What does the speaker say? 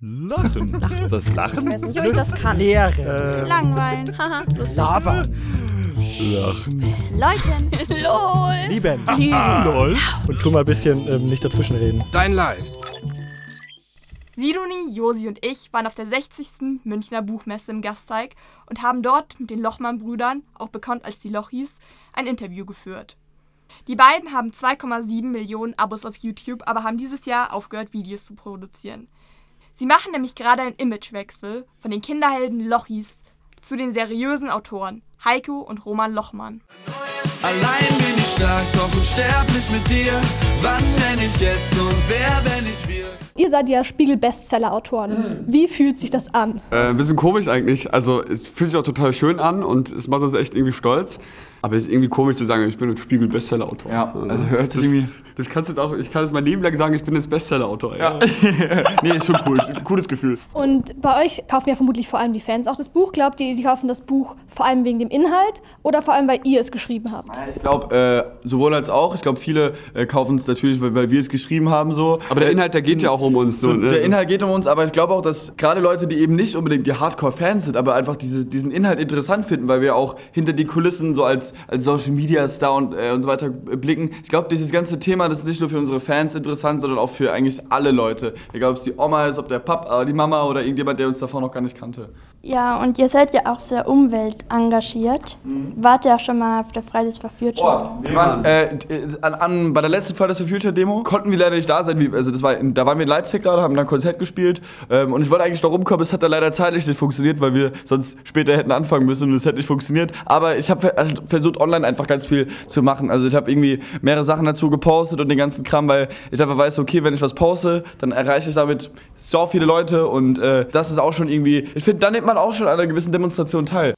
Lachen. Das Lachen? Ich weiß nicht, ob ich das kann. Leere. Langweilen. Haha, lustig. Labern. Lachen. Leuten. LOL. Lieben. Lol. Und tu mal ein bisschen ähm, nicht dazwischenreden. Dein Live. Sidoni, Josi und ich waren auf der 60. Münchner Buchmesse im Gasteig und haben dort mit den Lochmann-Brüdern, auch bekannt als die Lochis, ein Interview geführt. Die beiden haben 2,7 Millionen Abos auf YouTube, aber haben dieses Jahr aufgehört, Videos zu produzieren. Sie machen nämlich gerade einen Imagewechsel von den Kinderhelden Lochis zu den seriösen Autoren Heiko und Roman Lochmann. Allein bin ich stark, doch unsterblich mit dir. Wann, wenn ich jetzt und wer, wenn ich wir? Ihr seid ja Spiegel-Bestseller-Autoren. Wie fühlt sich das an? Äh, ein bisschen komisch eigentlich. Also es fühlt sich auch total schön an und es macht uns echt irgendwie stolz. Aber es ist irgendwie komisch zu sagen, ich bin ein Spiegel-Bestseller-Autor. Ja, also hört sich irgendwie- das kannst du jetzt auch, ich kann es mein Leben lang sagen, ich bin jetzt Bestseller-Autor. Ja. nee, ist schon cool. Cooles Gefühl. Und bei euch kaufen ja vermutlich vor allem die Fans auch das Buch. Glaubt ihr, die kaufen das Buch vor allem wegen dem Inhalt oder vor allem, weil ihr es geschrieben habt? Ich glaube, äh, sowohl als auch. Ich glaube, viele äh, kaufen es natürlich, weil, weil wir es geschrieben haben. So. Aber der Inhalt, der geht ja auch um uns. So, ne? der Inhalt geht um uns, aber ich glaube auch, dass gerade Leute, die eben nicht unbedingt die Hardcore-Fans sind, aber einfach diese, diesen Inhalt interessant finden, weil wir auch hinter die Kulissen so als, als Social Media Star und, äh, und so weiter blicken. Ich glaube, dieses ganze Thema, das ist nicht nur für unsere Fans interessant, sondern auch für eigentlich alle Leute. Egal, ob es die Oma ist, ob der Papa, die Mama oder irgendjemand, der uns davor noch gar nicht kannte. Ja, und ihr seid ja auch sehr umweltengagiert. Wart ihr auch schon mal auf der Fridays for Future? Wir waren, äh, äh, an, an, bei der letzten Fridays for Future Demo konnten wir leider nicht da sein. Wie, also das war, da waren wir in Leipzig gerade, haben da ein Konzert gespielt. Ähm, und ich wollte eigentlich noch rumkommen, es hat dann leider zeitlich nicht funktioniert, weil wir sonst später hätten anfangen müssen und es hätte nicht funktioniert. Aber ich habe also versucht, online einfach ganz viel zu machen. Also ich habe irgendwie mehrere Sachen dazu gepostet und den ganzen Kram, weil ich einfach weiß, okay, wenn ich was poste, dann erreiche ich damit so viele Leute und äh, das ist auch schon irgendwie, ich finde, dann nimmt man auch schon an einer gewissen Demonstration teil.